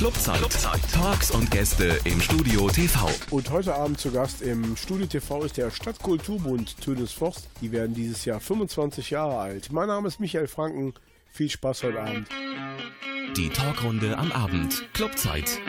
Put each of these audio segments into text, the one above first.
Clubzeit. Clubzeit. Talks und Gäste im Studio TV. Und heute Abend zu Gast im Studio TV ist der Stadtkulturbund Tönes Forst. Die werden dieses Jahr 25 Jahre alt. Mein Name ist Michael Franken. Viel Spaß heute Abend. Die Talkrunde am Abend. Clubzeit.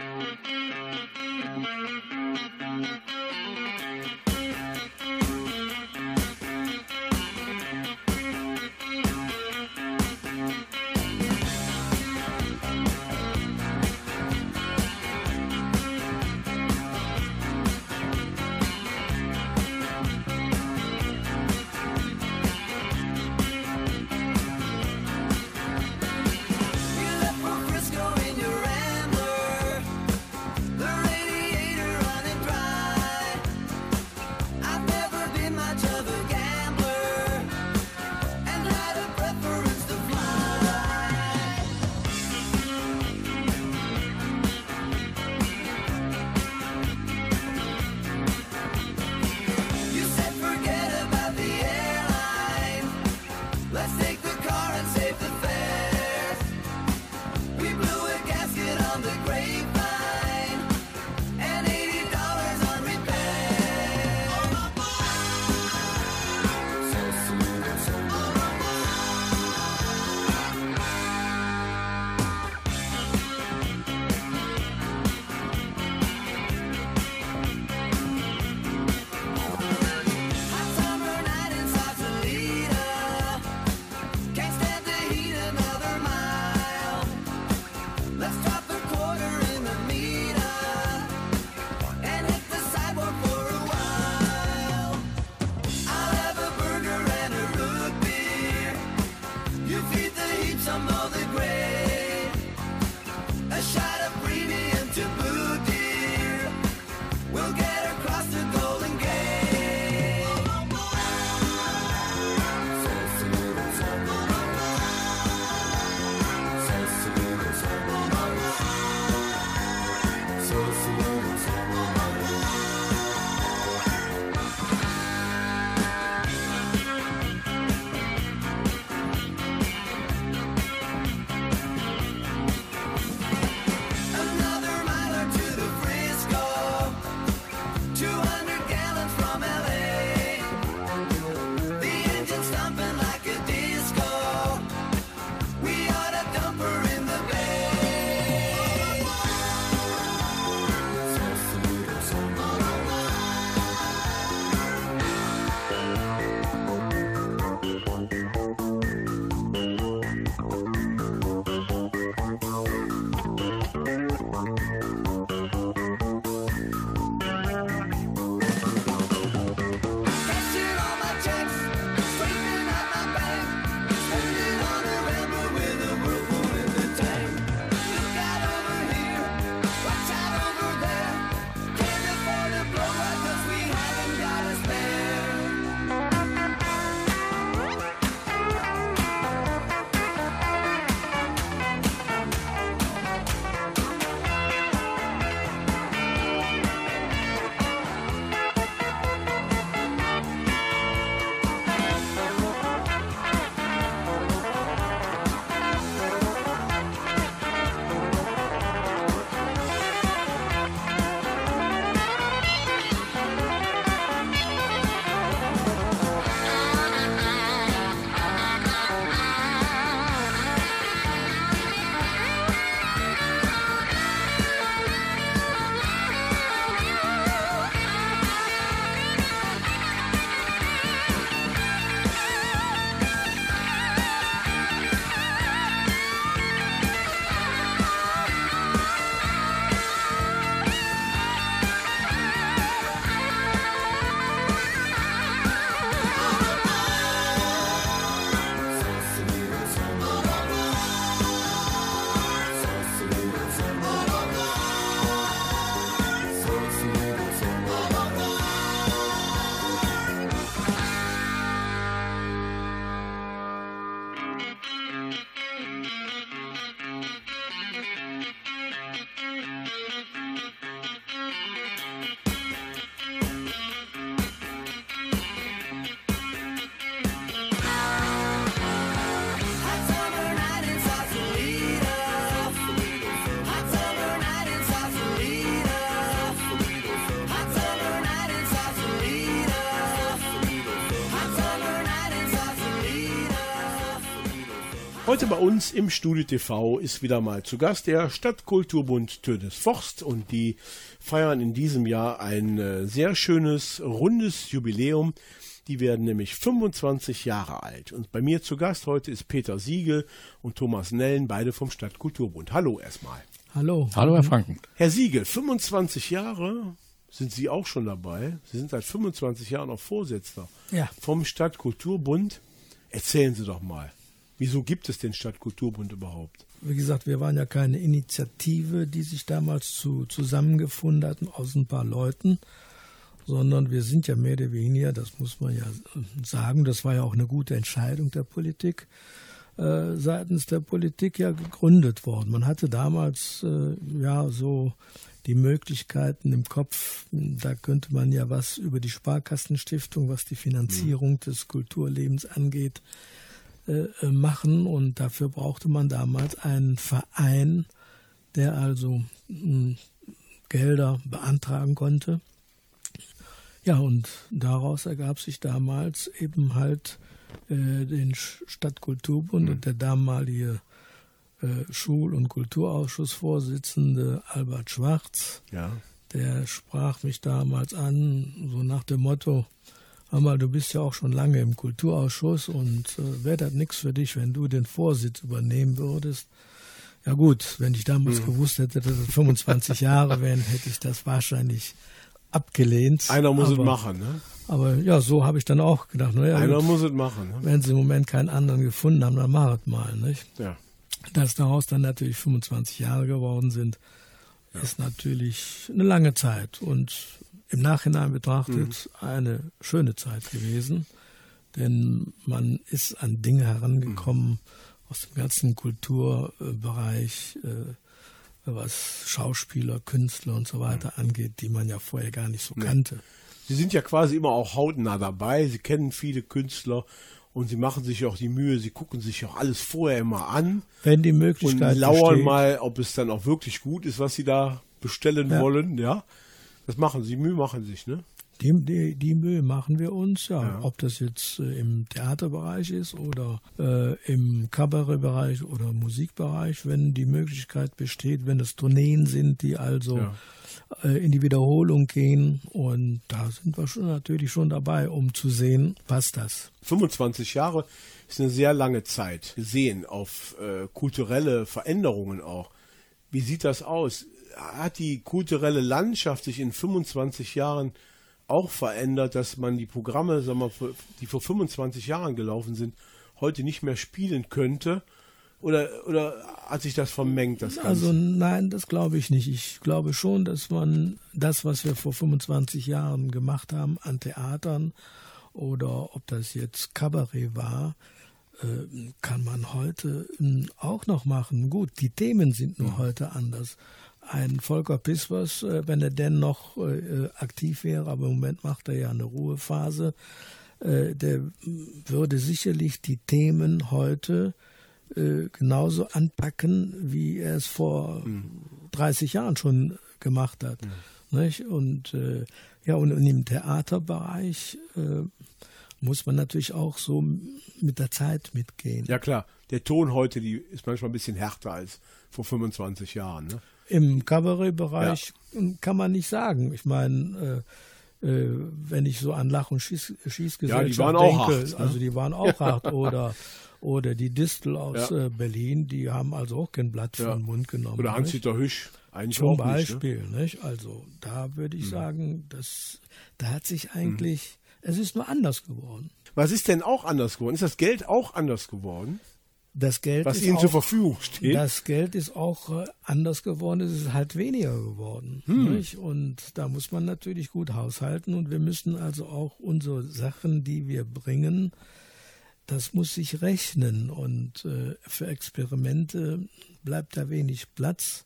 Heute bei uns im Studio TV ist wieder mal zu Gast der Stadtkulturbund Tönes Forst und die feiern in diesem Jahr ein äh, sehr schönes, rundes Jubiläum. Die werden nämlich 25 Jahre alt. Und bei mir zu Gast heute ist Peter Siegel und Thomas Nellen, beide vom Stadtkulturbund. Hallo erstmal. Hallo. Hallo, Herr Franken. Herr Siegel, 25 Jahre sind Sie auch schon dabei. Sie sind seit 25 Jahren auch Vorsitzender Ja. vom Stadtkulturbund. Erzählen Sie doch mal. Wieso gibt es den Stadtkulturbund überhaupt? Wie gesagt, wir waren ja keine Initiative, die sich damals zu, zusammengefunden hatten aus ein paar Leuten, sondern wir sind ja mehr oder weniger, das muss man ja sagen, das war ja auch eine gute Entscheidung der Politik, äh, seitens der Politik ja gegründet worden. Man hatte damals äh, ja so die Möglichkeiten im Kopf, da könnte man ja was über die Sparkassenstiftung, was die Finanzierung des Kulturlebens angeht, äh, machen und dafür brauchte man damals einen Verein, der also mh, Gelder beantragen konnte. Ja, und daraus ergab sich damals eben halt äh, den Stadtkulturbund mhm. und der damalige äh, Schul- und Kulturausschussvorsitzende Albert Schwarz. Ja. Der sprach mich damals an, so nach dem Motto, Hammer, du bist ja auch schon lange im Kulturausschuss und äh, wäre das nichts für dich, wenn du den Vorsitz übernehmen würdest. Ja gut, wenn ich damals mhm. gewusst hätte, dass es 25 Jahre wären, hätte ich das wahrscheinlich abgelehnt. Einer muss aber, es machen, ne? Aber ja, so habe ich dann auch gedacht. Naja, Einer gut, muss es machen. Ne? Wenn sie im Moment keinen anderen gefunden haben, dann mach es mal, nicht? Ja. Dass daraus dann natürlich 25 Jahre geworden sind, ja. ist natürlich eine lange Zeit. Und im Nachhinein betrachtet mhm. eine schöne Zeit gewesen, denn man ist an Dinge herangekommen mhm. aus dem ganzen Kulturbereich, äh, was Schauspieler, Künstler und so weiter mhm. angeht, die man ja vorher gar nicht so nee. kannte. Sie sind ja quasi immer auch hautnah dabei. Sie kennen viele Künstler und sie machen sich auch die Mühe, sie gucken sich auch alles vorher immer an. Wenn die Möglichkeit Und lauern besteht. mal, ob es dann auch wirklich gut ist, was sie da bestellen ja. wollen, ja. Das machen sie, Mühe machen sich, ne? Die, die, die Mühe machen wir uns, ja. ja. Ob das jetzt äh, im Theaterbereich ist oder äh, im Kabarettbereich oder Musikbereich, wenn die Möglichkeit besteht, wenn es Tourneen sind, die also ja. äh, in die Wiederholung gehen. Und da sind wir schon natürlich schon dabei, um zu sehen, was das. 25 Jahre ist eine sehr lange Zeit gesehen auf äh, kulturelle Veränderungen auch. Wie sieht das aus? Hat die kulturelle Landschaft sich in 25 Jahren auch verändert, dass man die Programme, sagen wir, die vor 25 Jahren gelaufen sind, heute nicht mehr spielen könnte? Oder, oder hat sich das vermengt, das Ganze? Also nein, das glaube ich nicht. Ich glaube schon, dass man das, was wir vor 25 Jahren gemacht haben an Theatern oder ob das jetzt Kabarett war, äh, kann man heute hm, auch noch machen. Gut, die Themen sind nur heute anders ein Volker Pispers, äh, wenn er denn noch äh, aktiv wäre, aber im Moment macht er ja eine Ruhephase, äh, der würde sicherlich die Themen heute genauso anpacken, wie er es vor mhm. 30 Jahren schon gemacht hat. Mhm. Und ja, und, im Theaterbereich muss man natürlich auch so mit der Zeit mitgehen. Ja klar, der Ton heute, die ist manchmal ein bisschen härter als vor 25 Jahren. Ne? Im Kabarettbereich ja. kann man nicht sagen. Ich meine, äh, äh, wenn ich so an Lach- und Schieß Schießgesellschaft ja, die waren denke, auch hart, ne? also die waren auch hart. Oder, oder die Distel aus ja. äh, Berlin, die haben also auch kein Blatt ja. vom Mund genommen. Oder Hans-Dieter Hüsch. Eigentlich Zum auch Beispiel, nicht, ne? nicht? Also da würde ich mhm. sagen, das, da hat sich eigentlich, mhm. es ist nur anders geworden. Was ist denn auch anders geworden? Ist das Geld auch anders geworden? Das Geld was ihnen auch, zur Verfügung steht. Das Geld ist auch äh, anders geworden, es ist halt weniger geworden. Hm. Und da muss man natürlich gut haushalten und wir müssen also auch unsere Sachen, die wir bringen, das muss sich rechnen und äh, für Experimente bleibt da wenig Platz.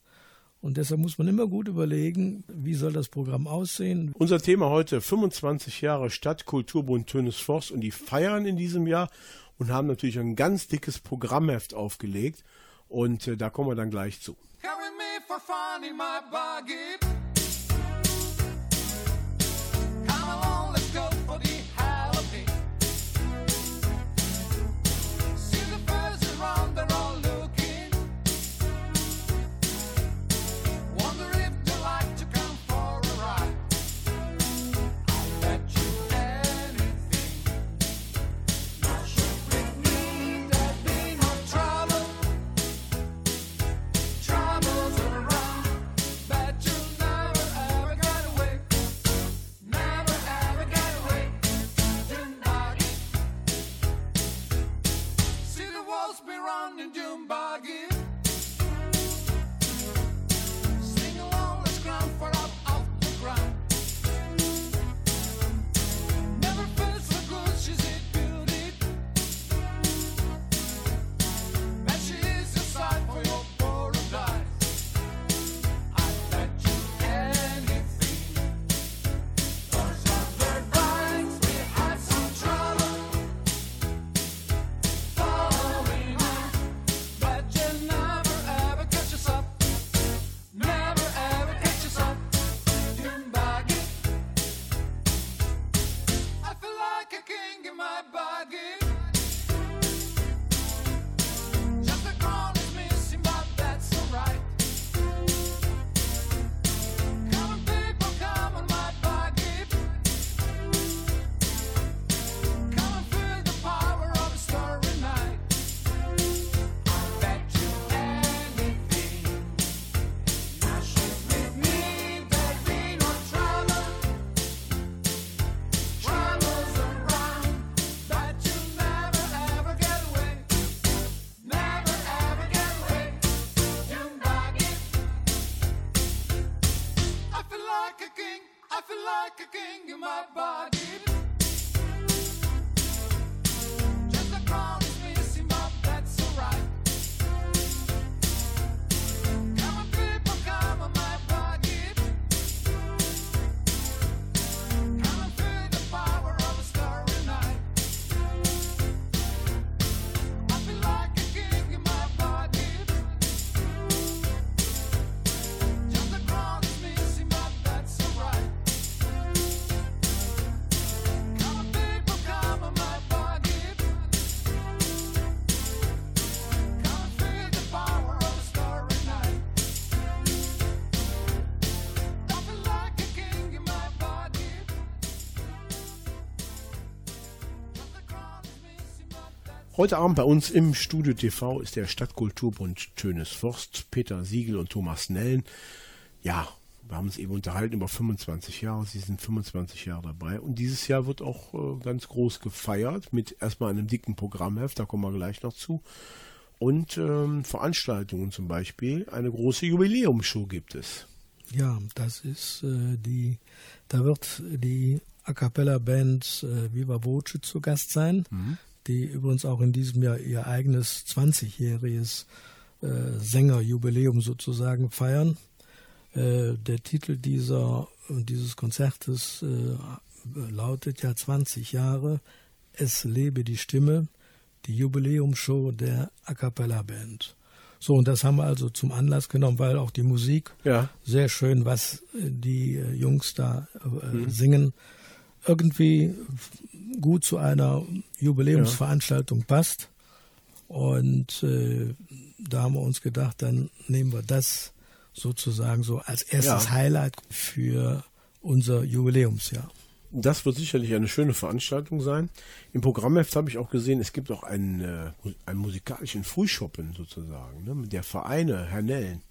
Und deshalb muss man immer gut überlegen, wie soll das Programm aussehen. Unser Thema heute 25 Jahre Stadtkulturbund Tönes Forst und die feiern in diesem Jahr und haben natürlich ein ganz dickes Programmheft aufgelegt und äh, da kommen wir dann gleich zu. the road. in Heute Abend bei uns im Studio TV ist der Stadtkulturbund Tönes Forst, Peter Siegel und Thomas Nellen. Ja, wir haben uns eben unterhalten über 25 Jahre. Sie sind 25 Jahre dabei. Und dieses Jahr wird auch äh, ganz groß gefeiert mit erstmal einem dicken Programmheft, da kommen wir gleich noch zu. Und ähm, Veranstaltungen zum Beispiel. Eine große Jubiläumsshow gibt es. Ja, das ist äh, die, da wird die A Cappella Band äh, Viva Voce zu Gast sein, die übrigens auch in diesem Jahr ihr eigenes 20-jähriges äh, Sängerjubiläum sozusagen feiern. Äh, der Titel dieser, dieses Konzertes äh, lautet ja 20 Jahre, Es lebe die Stimme, die Jubiläumsshow der A Cappella Band. So, und das haben wir also zum Anlass genommen, weil auch die Musik Ja. sehr schön, was die äh, Jungs da äh, singen, irgendwie gut zu einer Jubiläumsveranstaltung passt. Und äh, da haben wir uns gedacht, dann nehmen wir das sozusagen so als erstes Ja. Highlight für unser Jubiläumsjahr. Das wird sicherlich eine schöne Veranstaltung sein. Im Programmheft habe ich auch gesehen, es gibt auch einen, äh, einen musikalischen Frühschoppen sozusagen, ne, mit der Vereine, Herr Nellen.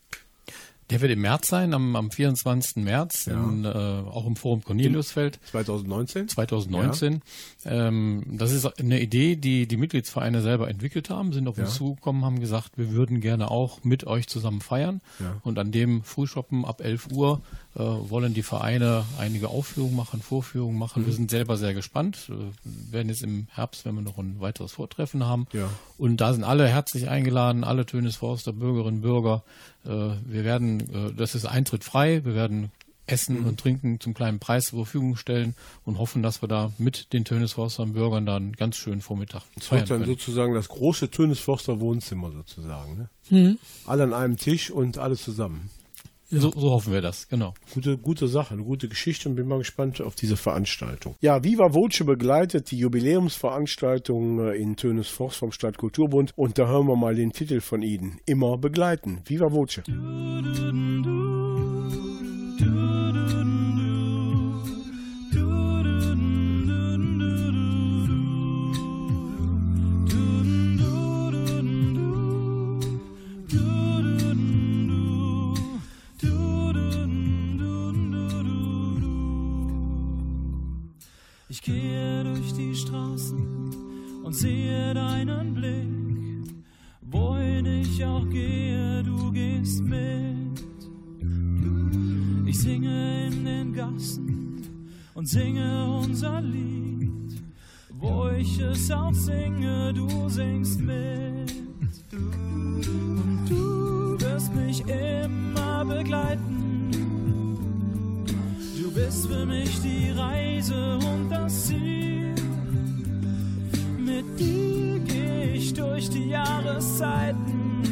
Der wird im März sein, am, am 24. März, Ja. in, äh, auch im Forum Corneliusfeld. 2019? 2019. Ähm, das ist eine Idee, die die Mitgliedsvereine selber entwickelt haben, sind auf uns Ja. zugekommen, haben gesagt, wir würden gerne auch mit euch zusammen feiern. Ja. Und an dem Frühschoppen ab 11 Uhr äh, wollen die Vereine einige Aufführungen machen, Vorführungen machen. Mhm. Wir sind selber sehr gespannt. Äh, werden jetzt im Herbst, wenn wir noch ein weiteres Vortreffen haben. Ja. Und da sind alle herzlich eingeladen, alle Tönisforster, Bürgerinnen, Bürger. Äh, wir werden, äh, das ist Eintritt frei, wir werden Essen Mhm. und Trinken zum kleinen Preis zur Verfügung stellen und hoffen, dass wir da mit den Tönisforstern Bürgern dann ganz schönen Vormittag Das wird dann können. sozusagen das große Tönesforster Wohnzimmer sozusagen. Ne? Alle an einem Tisch und alle zusammen. So, so hoffen wir das, genau. Gute, gute Sache, eine gute Geschichte und bin mal gespannt auf diese Veranstaltung. Ja, Viva Voce begleitet die Jubiläumsveranstaltung äh, in Tönesforst vom Stadtkulturbund und da hören wir mal den Titel von Ihnen. Immer begleiten. Viva Voce. Ich gehe durch die Straßen und sehe deinen Blick. Wohin ich auch gehe, du gehst mit. Ich singe in den Gassen und singe unser Lied. Wo ich es auch singe, du singst mit. Und du wirst mich immer begleiten. Bist für mich die Reise und das Ziel. Mit dir gehe ich durch die Jahreszeiten.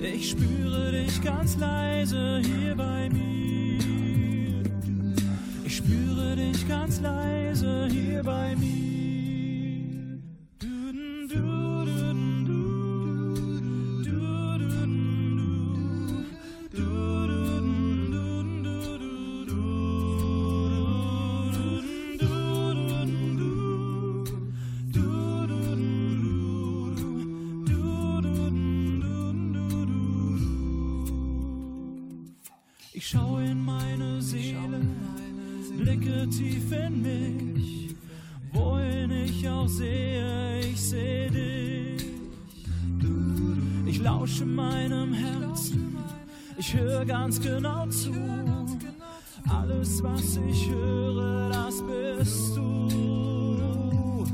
Ich spüre dich ganz leise hier bei mir. Ich spüre dich ganz leise hier bei mir. Ich schaue in meine Seele, blicke tief in mich. Wohin ich auch sehe, ich sehe dich. Ich lausche meinem Herzen, Ich höre ganz genau zu. Alles, was ich höre, das bist du.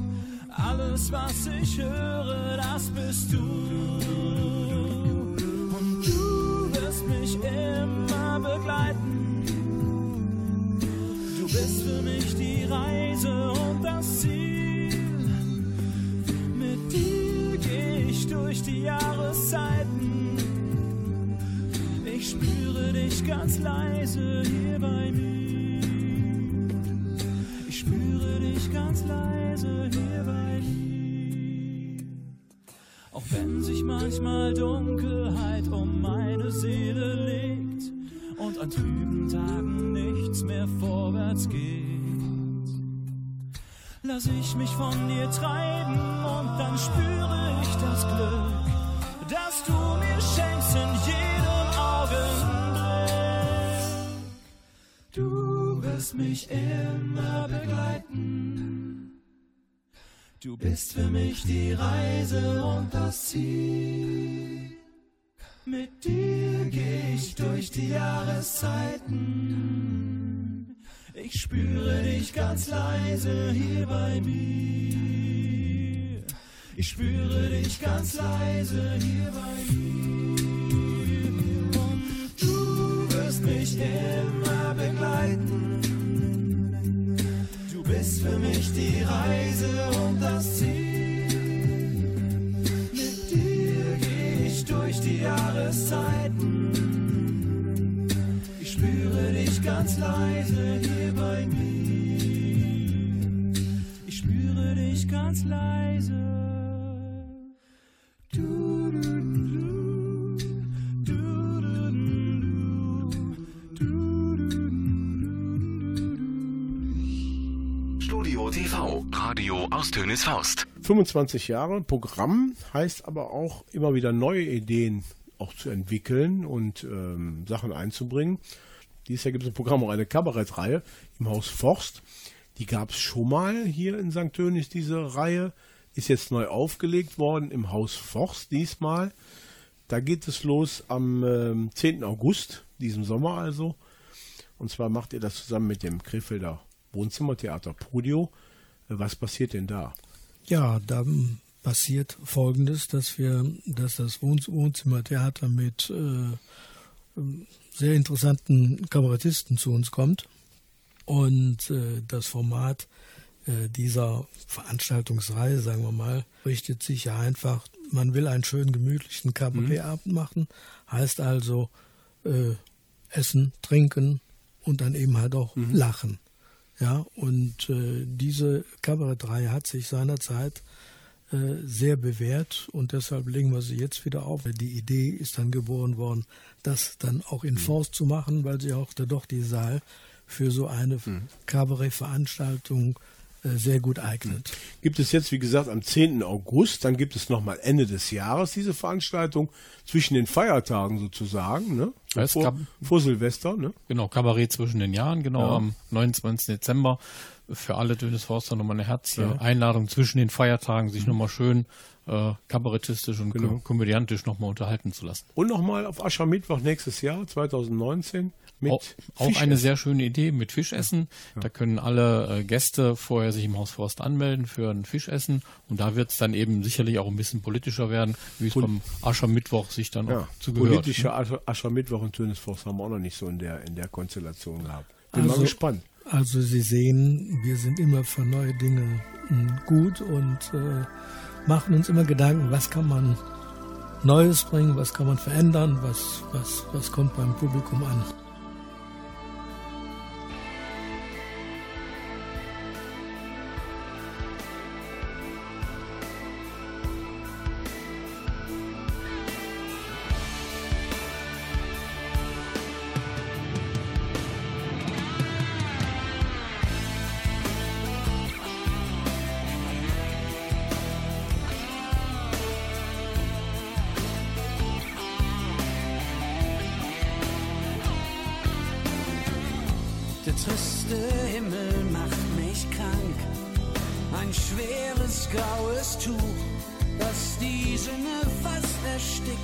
Alles, was ich höre, das bist du. Leise hier bei mir. Ich spüre dich ganz leise hier bei mir. Auch wenn sich manchmal Dunkelheit um meine Seele legt und an trüben Tagen nichts mehr vorwärts geht. Lass ich mich von dir treiben und dann spüre ich das Glück, das du mir schenkst in jedem wirst mich immer begleiten. Du bist für mich die Reise und das Ziel. Mit dir geh ich durch die Jahreszeiten. Ich spüre dich ganz leise hier bei mir. Ich spüre dich ganz leise hier bei mir. Und du wirst mich immer begleiten. Du bist für mich die Reise und das Ziel. Mit dir geh ich durch die Jahreszeiten. Ich spüre dich ganz leise hier bei mir. Ich spüre dich ganz leise. Radio aus Tönes Faust. 25 Jahre Programm heißt aber auch immer wieder neue Ideen auch zu entwickeln und ähm, Sachen einzubringen. Dieses Jahr gibt es im Programm auch eine Kabarettreihe im Haus Forst. Die gab es schon mal hier in St. Tönis, diese Reihe. Ist jetzt neu aufgelegt worden im Haus Forst diesmal. Da geht es los am ähm, 10. August, diesem Sommer also. Und zwar macht ihr das zusammen mit dem Krefelder Wohnzimmertheater Prudio. Was passiert denn da? Ja, da passiert Folgendes, dass wir, dass das Wohn Wohnzimmertheater mit äh, sehr interessanten Kabarettisten zu uns kommt und äh, das Format äh, dieser Veranstaltungsreihe, sagen wir mal, richtet sich ja einfach, man will einen schönen gemütlichen Kabarettabend machen, heißt also äh, essen, trinken und dann eben halt auch lachen. Ja, und äh, diese Kabarettreihe hat sich seinerzeit äh, sehr bewährt und deshalb legen wir sie jetzt wieder auf. Die Idee ist dann geboren worden, das dann auch in Forst zu machen, weil sie auch da doch die Saal für so eine Kabarettveranstaltung äh, sehr gut eignet. gibt es jetzt, wie gesagt, am 10. August, dann gibt es nochmal Ende des Jahres diese Veranstaltung zwischen den Feiertagen sozusagen, ne? Es vor, gab- vor Silvester, ne? Genau, Kabarett zwischen den Jahren, genau, Ja. am 29. Dezember. Für alle Dönes Forster nochmal eine herzliche Ja. Einladung zwischen den Feiertagen, sich nochmal schön äh, kabarettistisch und Genau. ko komödiantisch nochmal unterhalten zu lassen. Und nochmal auf Aschermittwoch nächstes Jahr, 2019, mit Auch, auch eine sehr schöne Idee mit Fischessen. Da können alle äh, Gäste vorher sich im Haus Forst anmelden für ein Fischessen. Und da wird es dann eben sicherlich auch ein bisschen politischer werden, wie es Pol- beim Aschermittwoch sich dann ja, auch zugehört. politische Ascher, Aschermittwoch und Tönesforst haben wir auch noch nicht so in der, in der Konstellation gehabt. Bin mal Also- gespannt. Also Sie sehen, wir sind immer für neue Dinge mh, gut und äh, machen uns immer Gedanken, was kann man Neues bringen, was kann man verändern, was, was, was kommt beim Publikum an. blasse Himmel macht mich krank. Ein schweres graues Tuch, das die Sinne fast erstickt.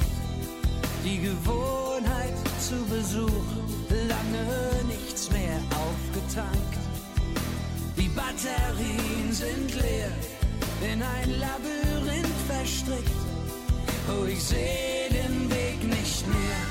Die Gewohnheit zu Besuch, lange nichts mehr aufgetankt. Die Batterien sind leer, in ein Labyrinth verstrickt. Oh, ich sehe den Weg nicht mehr.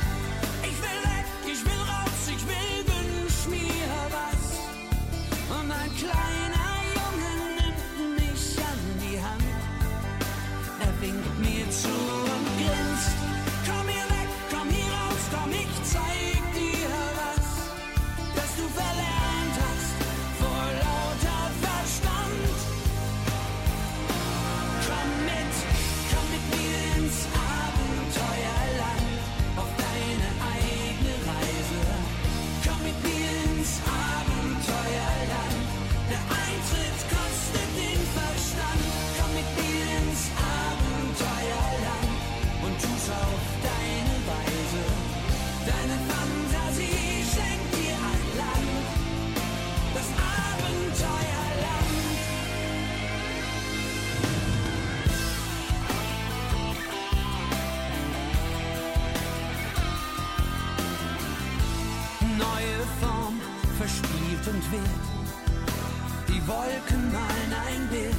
verspielt und wild. Die Wolken malen ein Bild,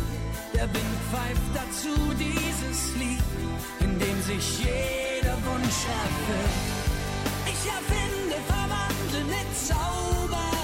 der Wind pfeift dazu dieses Lied, in dem sich jeder Wunsch erfüllt. Ich erfinde, verwandle mit Zauber.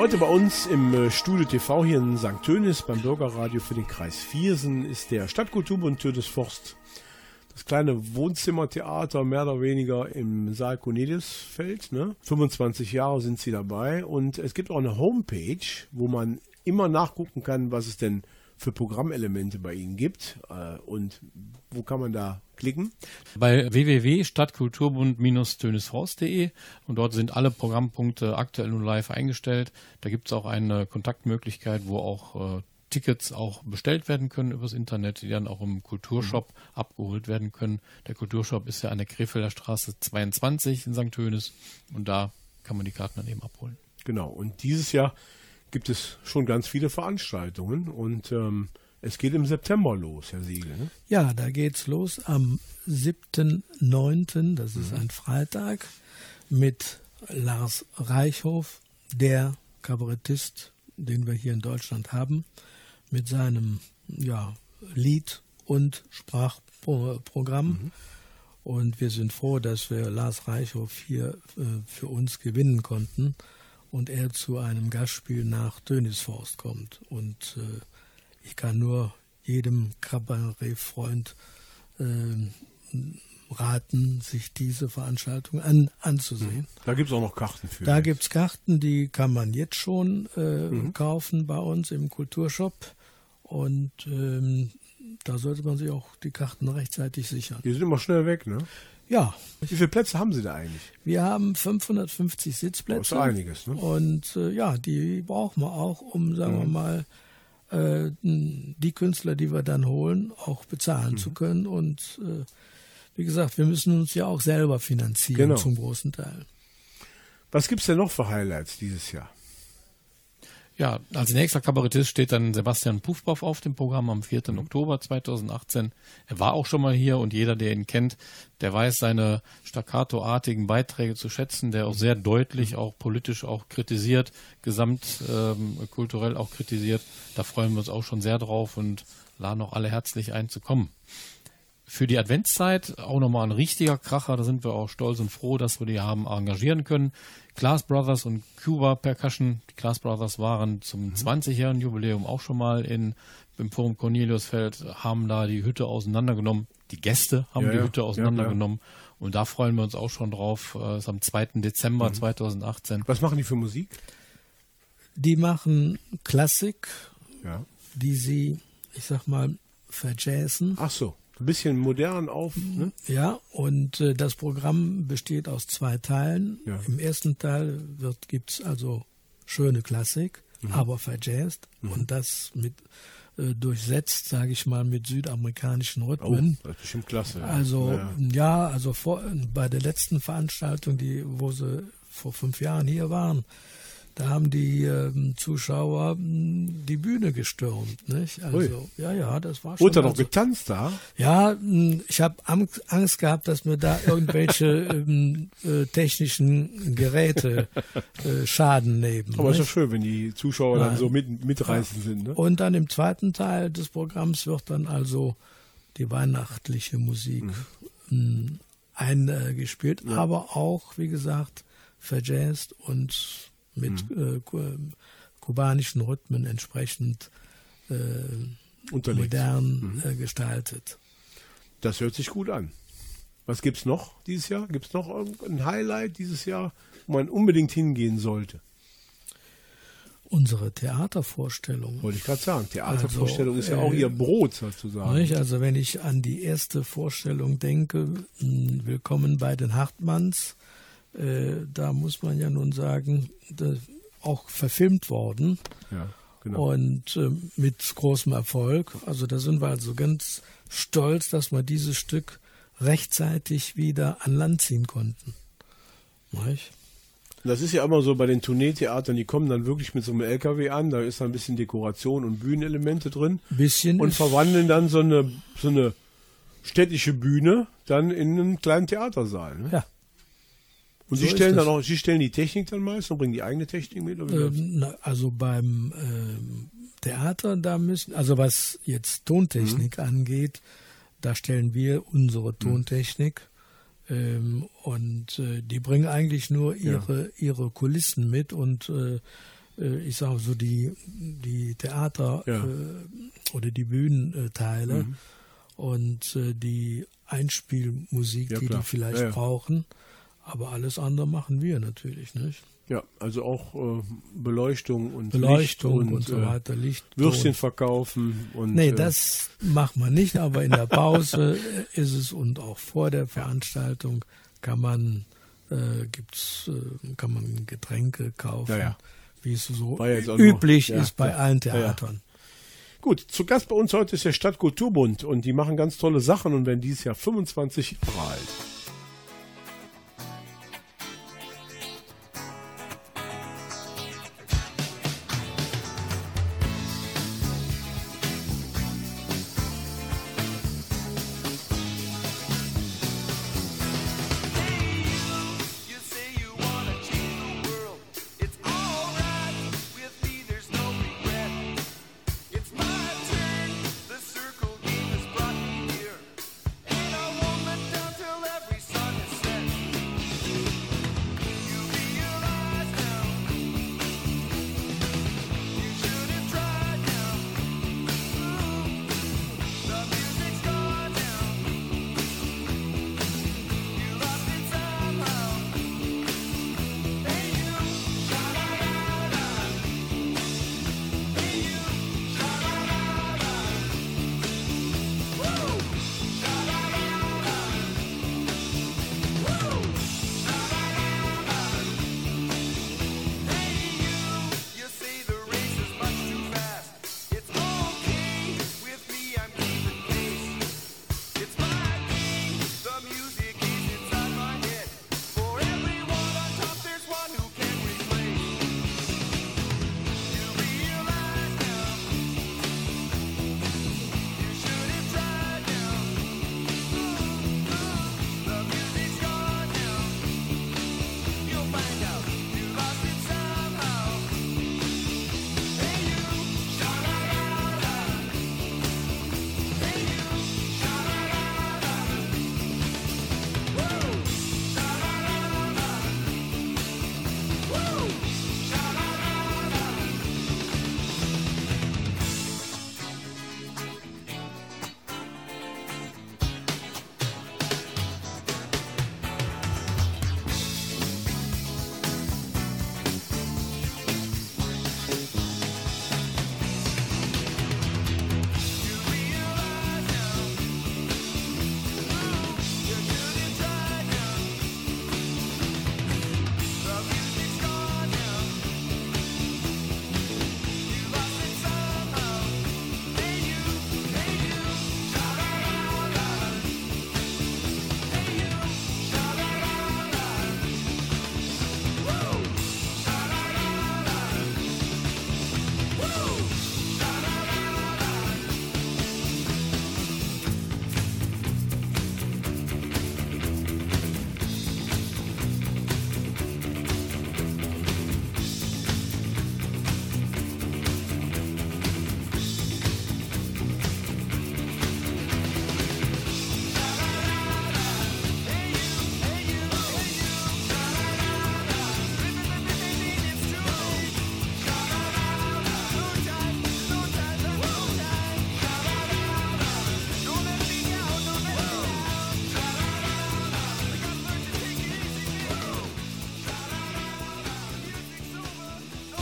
Heute bei uns im äh, Studio TV hier in St. Tönis beim Bürgerradio für den Kreis Viersen ist der Stadtkulturbund Tönisforst. Das kleine Wohnzimmertheater mehr oder weniger im Saal Corneliusfeld. Ne? 25 Jahre sind sie dabei und es gibt auch eine Homepage, wo man immer nachgucken kann, was es denn für Programmelemente bei ihnen gibt äh, und wo kann man da klicken. Bei www.stadtkulturbund-tönisforst.de und dort sind alle Programmpunkte aktuell und live eingestellt. Da gibt es auch eine Kontaktmöglichkeit, wo auch äh, Tickets auch bestellt werden können übers Internet, die dann auch im Kulturshop abgeholt werden können. Der Kulturshop ist ja an der Krefelder Straße 22 in St. Tönis und da kann man die Karten dann eben abholen. Genau, und dieses Jahr gibt es schon ganz viele Veranstaltungen und ähm, es geht im September los, Herr Siegel. Ne? Ja, da geht's los am 7.9., das ist ein Freitag, mit Lars Reichhof, der Kabarettist, den wir hier in Deutschland haben, mit seinem ja, Lied- und Sprachprogramm. Und wir sind froh, dass wir Lars Reichhof hier äh, für uns gewinnen konnten und er zu einem Gastspiel nach Dönisforst kommt. Und äh, ich kann nur jedem Kabarettfreund äh, raten, sich diese Veranstaltung an, anzusehen. Da gibt es auch noch Karten für. Da gibt's Karten, die kann man jetzt schon äh, kaufen bei uns im Kulturshop. Und ähm, da sollte man sich auch die Karten rechtzeitig sichern. Die sind immer schnell weg, ne? Ja, Wie viele Plätze haben Sie da eigentlich? wir haben 550 Sitzplätze. Das ist einiges, ne? Und äh, ja, die brauchen wir auch, um, sagen Mhm. wir mal, äh, die Künstler, die wir dann holen, auch bezahlen Mhm. zu können. Und äh, wie gesagt, wir müssen uns ja auch selber finanzieren Genau. zum großen Teil. Was gibt's denn noch für Highlights dieses Jahr? Ja, als nächster Kabarettist steht dann Sebastian Puffboff auf dem Programm am 4. Mhm. Oktober 2018. Er war auch schon mal hier und jeder, der ihn kennt, der weiß seine staccatoartigen Beiträge zu schätzen, der auch sehr Mhm. deutlich auch politisch auch kritisiert, gesamt ähm, kulturell auch kritisiert. Da freuen wir uns auch schon sehr drauf und laden auch alle herzlich ein zu kommen. Für die Adventszeit auch nochmal ein richtiger Kracher, da sind wir auch stolz und froh, dass wir die haben engagieren können. Glass Brothers und Cuba Percussion. Die Glass Brothers waren zum 20-jährigen Jubiläum auch schon mal in, im Forum Corneliusfeld, haben da die Hütte auseinandergenommen. Die Gäste haben Ja, die ja. Hütte Ja, auseinandergenommen. Und da freuen wir uns auch schon drauf. Äh, ist am 2. Dezember 2018. Was machen die für Musik? Die machen Klassik, Ja. die sie, ich sag mal, verjazzen. Ach so, ein bisschen modern auf. Ne? Ja, und äh, das Programm besteht aus zwei Teilen. Ja. Im ersten Teil wird gibt's also schöne Klassik, Mhm. aber verjazzt und das mit äh, durchsetzt, sage ich mal, mit südamerikanischen Oh, Rhythmen. das ist bestimmt klasse. Also Ja. ja, also vor, bei der letzten Veranstaltung, die, wo sie vor fünf Jahren hier waren, da haben die ähm, Zuschauer mh, die Bühne gestürmt, nicht? Also Ui. ja, ja, das war schon. Wurde da noch also, getanzt da? ja, mh, ich habe Angst gehabt, dass mir da irgendwelche ähm, äh, technischen Geräte äh, Schaden nehmen. Aber ist doch nicht? schön, wenn die Zuschauer dann Nein. so mit, mitreißend sind. Ne? Und dann im zweiten Teil des Programms wird dann also die weihnachtliche Musik Mhm. mh, eingespielt, aber auch, wie gesagt, verjazzt und mit Mhm. äh, ku- kubanischen Rhythmen entsprechend äh, modern Mhm. äh, gestaltet. Das hört sich gut an. Was gibt's noch dieses Jahr? Gibt's noch irgendein Highlight dieses Jahr, wo man unbedingt hingehen sollte? Unsere Theatervorstellung. Wollte ich gerade sagen. Theatervorstellung Also, ist ja auch äh, ihr Brot sozusagen. Nicht? Also wenn ich an die erste Vorstellung denke, Willkommen bei den Hartmanns, äh, da muss man ja nun sagen, auch verfilmt worden Ja, genau. und äh, mit großem Erfolg. Also da sind wir also ganz stolz, dass wir dieses Stück rechtzeitig wieder an Land ziehen konnten. Nicht? Das ist ja immer so bei den Tourneetheatern, die kommen dann wirklich mit so einem LKW an, da ist dann ein bisschen Dekoration und Bühnenelemente drin Ein bisschen und verwandeln dann so eine, so eine städtische Bühne dann in einen kleinen Theatersaal. Ne? Ja. Und so Sie stellen dann auch, Sie stellen die Technik dann meist und bringen die eigene Technik mit? Ähm, na, also beim ähm, Theater, da müssen, also was jetzt Tontechnik Mhm. angeht, da stellen wir unsere Tontechnik ähm, und äh, die bringen eigentlich nur ihre, ihre Kulissen mit und äh, äh, ich sage so die, die Theater Ja. äh, oder die Bühnenteile Mhm. und äh, die Einspielmusik, Ja, die die vielleicht Ja, ja. brauchen. Aber alles andere machen wir natürlich, nicht? Ja, also auch äh, Beleuchtung und Beleuchtung Licht und, so äh, weiter, Licht. Würstchen verkaufen und Nee, äh, das macht man nicht, aber in der Pause äh, ist es und auch vor der Veranstaltung kann man äh, gibt's äh, kann man Getränke kaufen, Ja, ja. wie es so üblich ja, ist bei allen. Theatern. Gut, zu Gast bei uns heute ist der Stadtkulturbund und die machen ganz tolle Sachen und werden dieses Jahr 25 Jahre alt.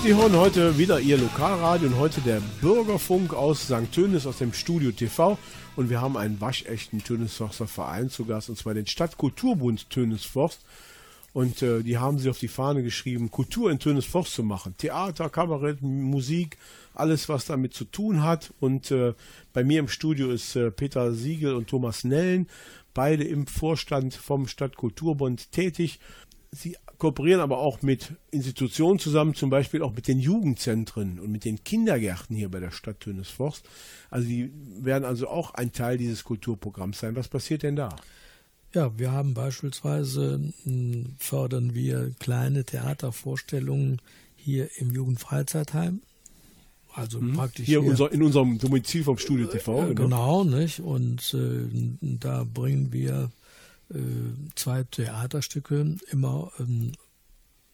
Sie hören heute wieder Ihr Lokalradio und heute der Bürgerfunk aus St. Tönis aus dem Studio TV. Und wir haben einen waschechten Tönisforster Verein zu Gast, und zwar den Stadtkulturbund Tönisforst. Und äh, die haben sich auf die Fahne geschrieben, Kultur in Tönisforst zu machen. Theater, Kabarett, Musik, alles, was damit zu tun hat. Und äh, bei mir im Studio ist äh, Peter Siegel und Thomas Nellen, beide im Vorstand vom Stadtkulturbund tätig. Sie kooperieren aber auch mit Institutionen zusammen, zum Beispiel auch mit den Jugendzentren und mit den Kindergärten hier bei der Stadt Tönisforst. Also die werden also auch ein Teil dieses Kulturprogramms sein. Was passiert denn da? Ja, wir haben beispielsweise mh, fördern wir kleine Theatervorstellungen hier im Jugendfreizeitheim. Also praktisch Hier unser, in unserem Domizil vom Studio TV. Äh, Genau, nicht? Und äh, da bringen wir zwei Theaterstücke immer ähm,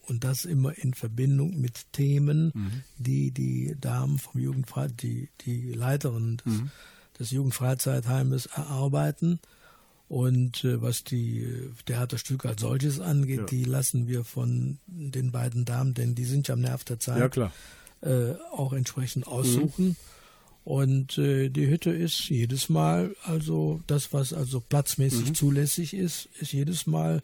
und das immer in Verbindung mit Themen, Mhm. die die Damen vom Jugendfrei, die, die Leiterin des, Mhm. des Jugendfreizeitheimes erarbeiten. Und äh, was die äh, Theaterstücke als solches angeht, Ja. die lassen wir von den beiden Damen, denn die sind ja am Nerv der Zeit, Ja, äh, auch entsprechend aussuchen. Und äh, die Hütte ist jedes Mal, also das, was also platzmäßig Mhm. zulässig ist, ist jedes Mal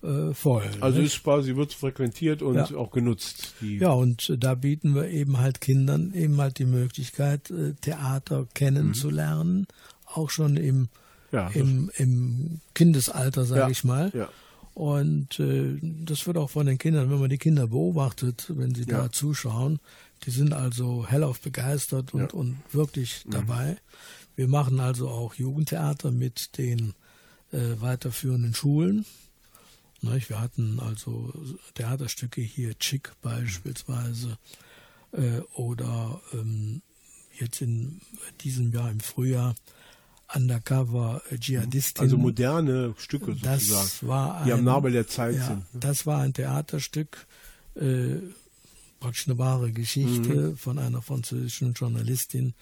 äh, voll. Also nicht? ist quasi, wird frequentiert und Ja. auch genutzt. Die, Ja, und äh, da bieten wir eben halt Kindern eben halt die Möglichkeit, äh, Theater kennenzulernen, auch schon im, Mhm. Ja, im, im Kindesalter, sage Ja, ich mal. ja. Und äh, das wird auch von den Kindern, wenn man die Kinder beobachtet, wenn sie da zuschauen, die sind also hellauf begeistert und, Ja. Mhm. und wirklich dabei. Wir machen also auch Jugendtheater mit den äh, weiterführenden Schulen. Nicht? Wir hatten also Theaterstücke hier, Chick beispielsweise, äh, oder ähm, jetzt in diesem Jahr im Frühjahr Undercover äh, Dschihadistin. also moderne Stücke Das sozusagen. war die am ein- Nabel der Zeit ja, sind. Das war ein Theaterstück, äh, praktisch eine wahre Geschichte Mhm. von einer französischen Journalistin,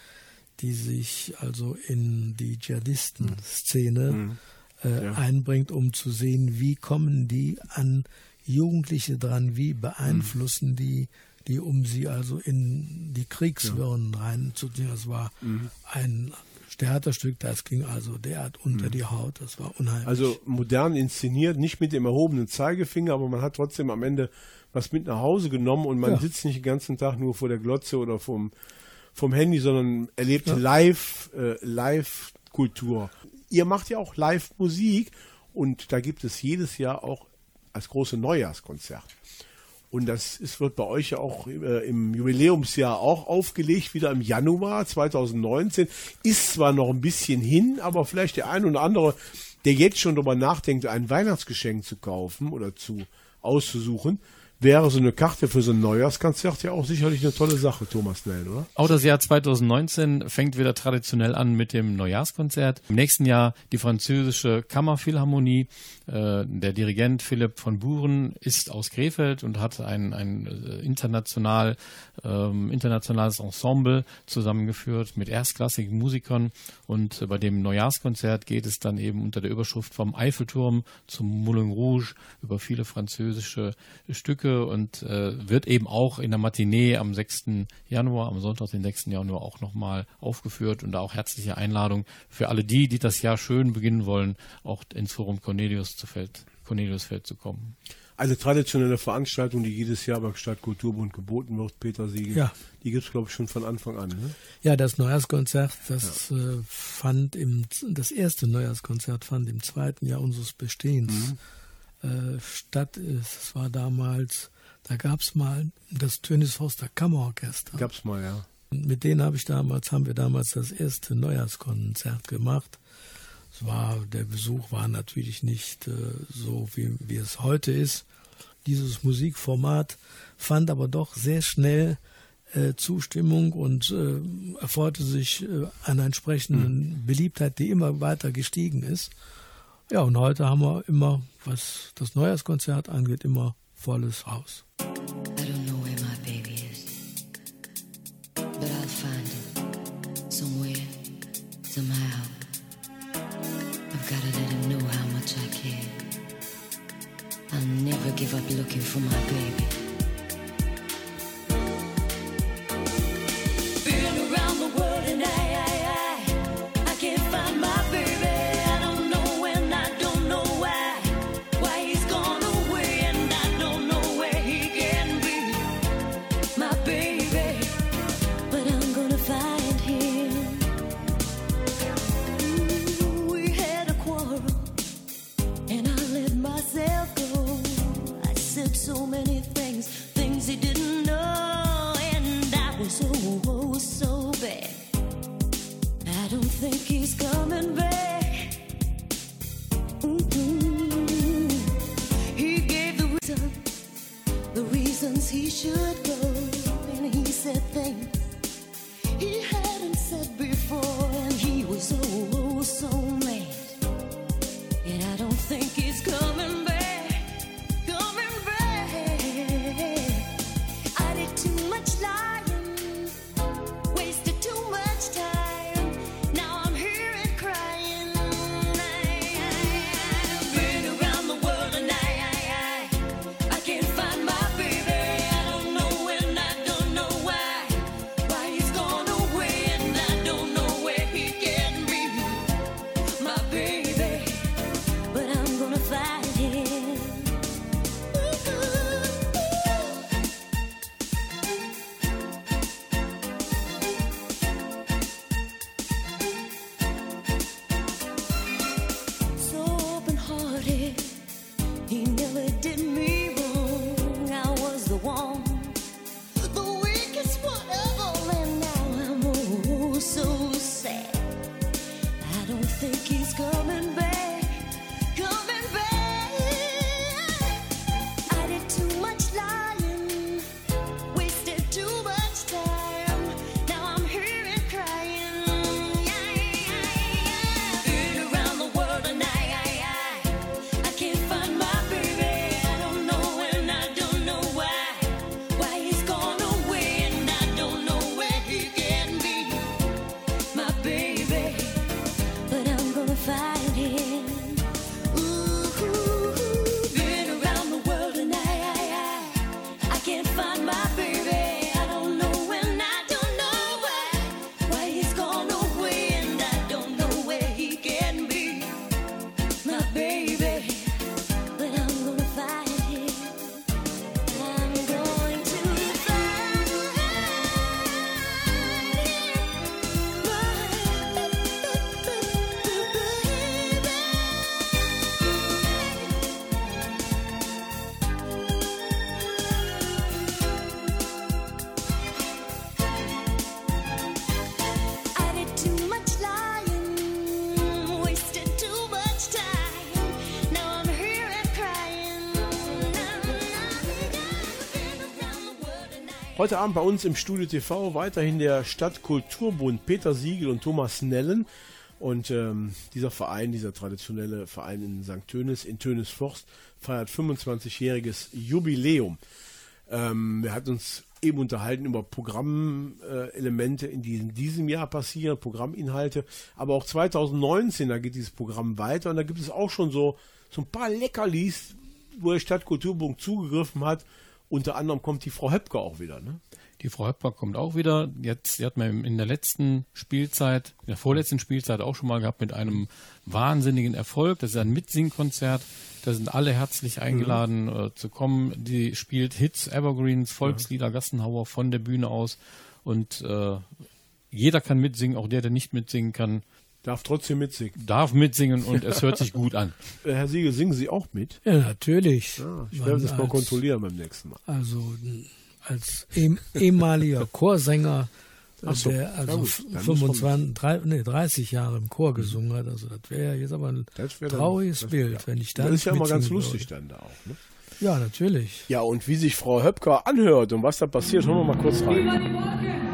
die sich also in die Dschihadisten-Szene äh, Mhm. Ja. einbringt, um zu sehen, wie kommen die an Jugendliche dran, wie beeinflussen Mhm. die die, um sie also in die Kriegswirren reinzuziehen. Das war Mhm. ein Theaterstück, das ging also derart unter die Haut, das war unheimlich. Also modern inszeniert, nicht mit dem erhobenen Zeigefinger, aber man hat trotzdem am Ende was mit nach Hause genommen und man Ja. sitzt nicht den ganzen Tag nur vor der Glotze oder vom, vom Handy, sondern erlebt live, äh, Live-Kultur. Ihr macht ja auch Live-Musik und da gibt es jedes Jahr auch als große Neujahrskonzert. Und das ist, wird bei euch ja auch äh, im Jubiläumsjahr auch aufgelegt, wieder im Januar 2019. Ist zwar noch ein bisschen hin, aber vielleicht der ein oder andere, der jetzt schon darüber nachdenkt, ein Weihnachtsgeschenk zu kaufen oder zu auszusuchen, wäre so eine Karte für so ein Neujahrskonzert ja auch sicherlich eine tolle Sache, Thomas Nell, oder? Auch das Jahr 2019 fängt wieder traditionell an mit dem Neujahrskonzert. Im nächsten Jahr die französische Kammerphilharmonie. Äh, der Dirigent Philipp von Buren ist aus Krefeld und hat ein, ein äh, international, ähm, internationales Ensemble zusammengeführt mit erstklassigen Musikern. Und äh, bei dem Neujahrskonzert geht es dann eben unter der Überschrift vom Eiffelturm zum Moulin Rouge über viele französische Stücke und äh, wird eben auch in der Matinee am 6. Januar, am Sonntag, den 6. Januar auch nochmal aufgeführt und da auch herzliche Einladung für alle die, die das Jahr schön beginnen wollen, auch ins Forum Cornelius zu Feld, Corneliusfeld zu kommen. Eine traditionelle Veranstaltung, die jedes Jahr beim Stadtkulturbund geboten wird, Peter Siegel. Ja. Die gibt es, glaube ich, schon von Anfang an. Ne? Ja, das Neujahrskonzert, das äh, fand im, das erste Neujahrskonzert fand im zweiten Jahr unseres Bestehens äh, statt. Es war damals, da gab es mal das Tönisforster Kammerorchester. Gab's mal, ja. Und mit denen habe ich damals, haben wir damals das erste Neujahrskonzert gemacht. Es war, der Besuch war natürlich nicht äh, so, wie, wie es heute ist. Dieses Musikformat fand aber doch sehr schnell äh, Zustimmung und äh, erfreute sich äh, einer entsprechenden Beliebtheit, die immer weiter gestiegen ist. Ja, und heute haben wir immer, was das Neujahrskonzert angeht, immer volles Haus. Up looking for my baby. Heute Abend bei uns im Studio TV weiterhin der Stadtkulturbund Peter Siegel und Thomas Nellen. Und ähm, dieser Verein, dieser traditionelle Verein in St. Tönis, in Tönisforst, feiert 25-jähriges Jubiläum. Ähm, wir hatten uns eben unterhalten über Programmelemente, in die in diesem Jahr passieren, Programminhalte. Aber auch 2019, da geht dieses Programm weiter und da gibt es auch schon so, so ein paar Leckerlis, wo der Stadtkulturbund zugegriffen hat. Unter anderem kommt die Frau Höpker auch wieder, ne? Die Frau Höpker kommt auch wieder. Jetzt, die hat man in der letzten Spielzeit, in der vorletzten Spielzeit auch schon mal gehabt mit einem wahnsinnigen Erfolg. Das ist ein Mitsingkonzert. Da sind alle herzlich eingeladen äh, zu kommen. Die spielt Hits, Evergreens, Volkslieder, Gassenhauer von der Bühne aus. Und äh, jeder kann mitsingen, auch der, der nicht mitsingen kann, Darf trotzdem mitsingen. darf mitsingen und es hört sich gut an. Äh, Herr Siegel, singen Sie auch mit? Ja, natürlich. Ja, ich Man werde das mal kontrollieren beim nächsten Mal. Also als ehemaliger Chorsänger, so, der ja also dann man- 25, drei, nee, 30 Jahre im Chor gesungen hat, also das wäre jetzt aber ein dann- trauriges das- Bild, ja. wenn ich da Das ist ja immer ganz lustig würde. dann da auch. Ne? Ja, natürlich. Ja, und wie sich Frau Höpker anhört und was da passiert, hören wir mal kurz rein.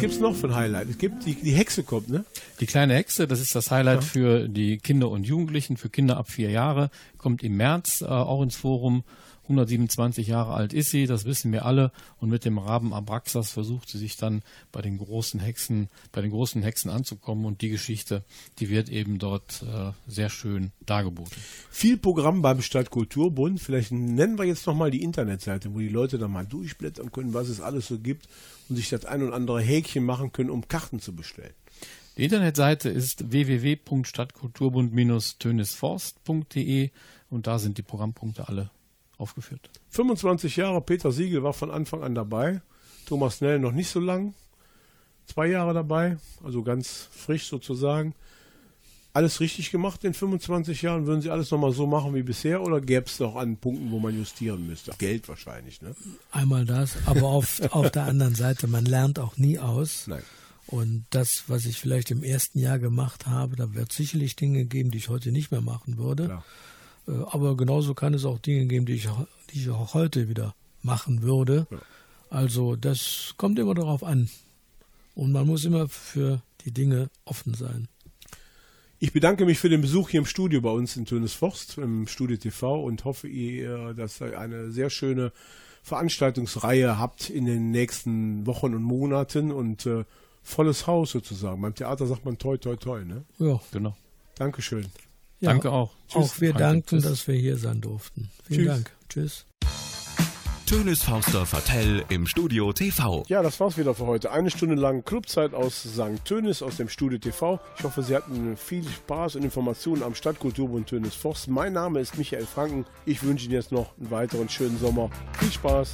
Gibt's noch für ein Highlight? Es gibt die, die Hexe kommt, ne? Die kleine Hexe, das ist das Highlight für die Kinder und Jugendlichen, für Kinder ab vier Jahre, kommt im März äh, auch ins Forum. 127 Jahre alt ist sie, das wissen wir alle. Und mit dem Raben Abraxas versucht sie sich dann bei den großen Hexen, bei den großen Hexen anzukommen. Und die Geschichte, die wird eben dort äh, sehr schön dargeboten. Viel Programm beim Stadtkulturbund. Vielleicht nennen wir jetzt nochmal die Internetseite, wo die Leute dann mal durchblättern können, was es alles so gibt und sich das ein und andere Häkchen machen können, um Karten zu bestellen. Die Internetseite ist www.stadtkulturbund-tönisforst.de und da sind die Programmpunkte alle aufgeführt. 25 Jahre, Peter Siegel war von Anfang an dabei. Thomas Nell noch nicht so lang. Zwei Jahre dabei, also ganz frisch sozusagen. Alles richtig gemacht in 25 Jahren? Würden Sie alles nochmal so machen wie bisher oder gäbe es noch an Punkten, wo man justieren müsste? Geld wahrscheinlich, ne? Einmal das, aber auf, auf der anderen Seite, man lernt auch nie aus. Nein. Und das, was ich vielleicht im ersten Jahr gemacht habe, da wird sicherlich Dinge geben, die ich heute nicht mehr machen würde. Klar. Äh, Aber genauso kann es auch Dinge geben, die ich, die ich auch heute wieder machen würde. Also das kommt immer darauf an. Und man muss immer für die Dinge offen sein. Ich bedanke mich für den Besuch hier im Studio bei uns in Tönesforst, im Studio TV und hoffe, ihr, dass ihr eine sehr schöne Veranstaltungsreihe habt in den nächsten Wochen und Monaten und äh, volles Haus sozusagen. Beim Theater sagt man toi, toi, toi, ne? Ja, Genau. Dankeschön. Ja Danke auch. Auch wir Franke. danken, Tschüss. dass wir hier sein durften. Vielen Tschüss. Dank. Tschüss. Tönes Forster Vertell im Studio TV. Ja, das war's wieder für heute. Eine Stunde lang Clubzeit aus St. Tönis aus dem Studio TV. Ich hoffe, Sie hatten viel Spaß und Informationen am Stadtkulturbund Tönis Forst. Mein Name ist Michael Franken. Ich wünsche Ihnen jetzt noch einen weiteren schönen Sommer. Viel Spaß.